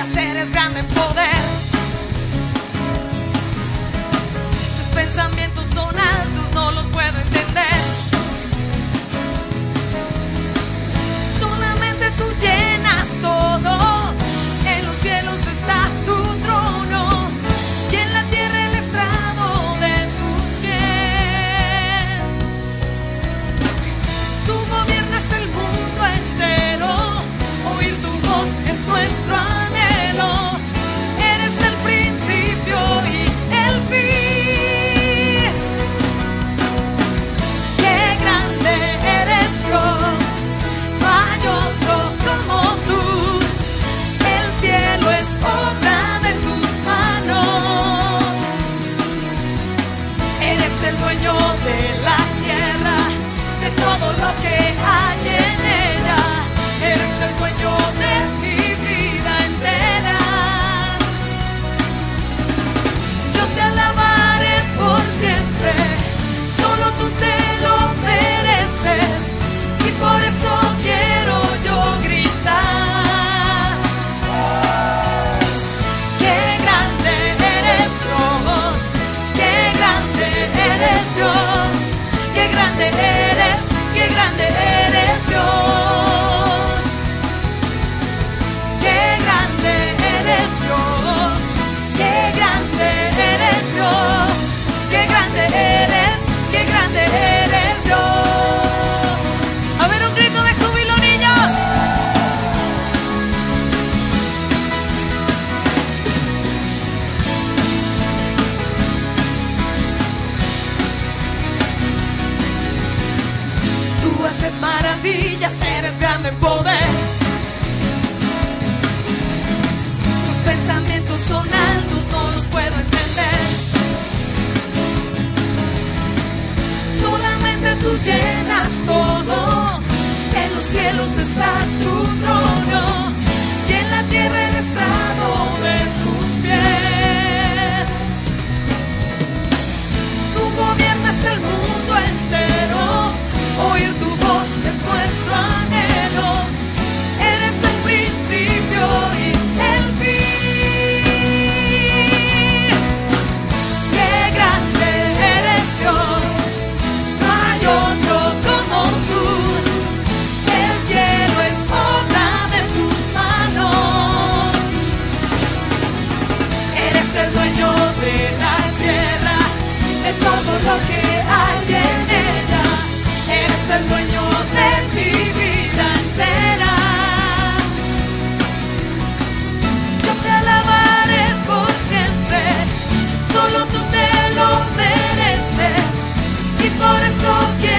hacer es grande poder. haces maravillas, eres grande en poder. Tus pensamientos son altos, no los puedo entender. Solamente tú llenas todo, en los cielos está tu trono. el dueño de la tierra, de todo lo que hay en ella. Eres el dueño de mi vida entera. Yo te alabaré por siempre, solo tú te lo mereces y por eso quiero.